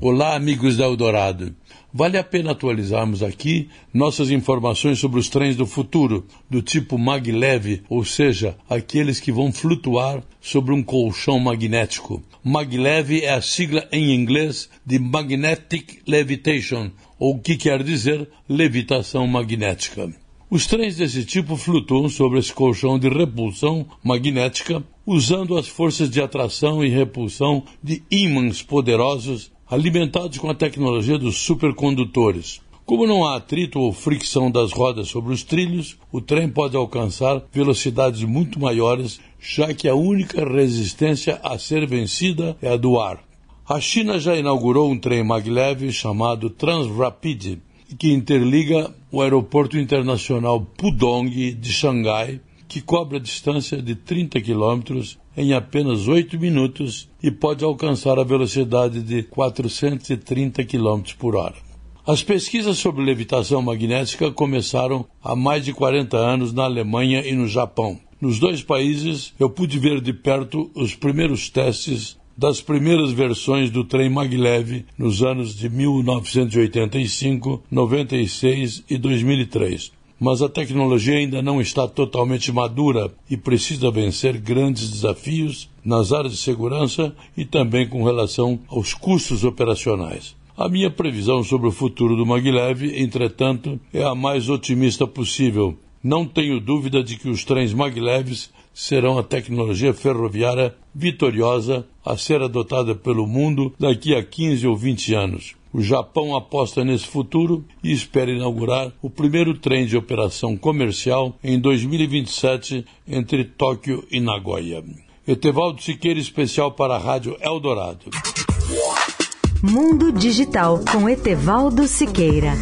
Olá, amigos da Eldorado. Vale a pena atualizarmos aqui nossas informações sobre os trens do futuro, do tipo maglev, ou seja, aqueles que vão flutuar sobre um colchão magnético. Maglev é a sigla em inglês de Magnetic Levitation, ou que quer dizer levitação magnética. Os trens desse tipo flutuam sobre esse colchão de repulsão magnética usando as forças de atração e repulsão de ímãs poderosos alimentados com a tecnologia dos supercondutores. Como não há atrito ou fricção das rodas sobre os trilhos, o trem pode alcançar velocidades muito maiores, já que a única resistência a ser vencida é a do ar. A China já inaugurou um trem maglev chamado Transrapid, que interliga o aeroporto internacional Pudong de Xangai que cobre a distância de 30 quilômetros em apenas 8 minutos e pode alcançar a velocidade de 430 km por hora. As pesquisas sobre levitação magnética começaram há mais de 40 anos na Alemanha e no Japão. Nos dois países, eu pude ver de perto os primeiros testes das primeiras versões do trem maglev nos anos de 1985, 96 e 2003 mas a tecnologia ainda não está totalmente madura e precisa vencer grandes desafios nas áreas de segurança e também com relação aos custos operacionais. A minha previsão sobre o futuro do maglev, entretanto, é a mais otimista possível. Não tenho dúvida de que os trens maglevs serão a tecnologia ferroviária vitoriosa a ser adotada pelo mundo daqui a 15 ou 20 anos. O Japão aposta nesse futuro e espera inaugurar o primeiro trem de operação comercial em 2027 entre Tóquio e Nagoya. Etevaldo Siqueira, especial para a Rádio Eldorado. Mundo Digital com Etevaldo Siqueira.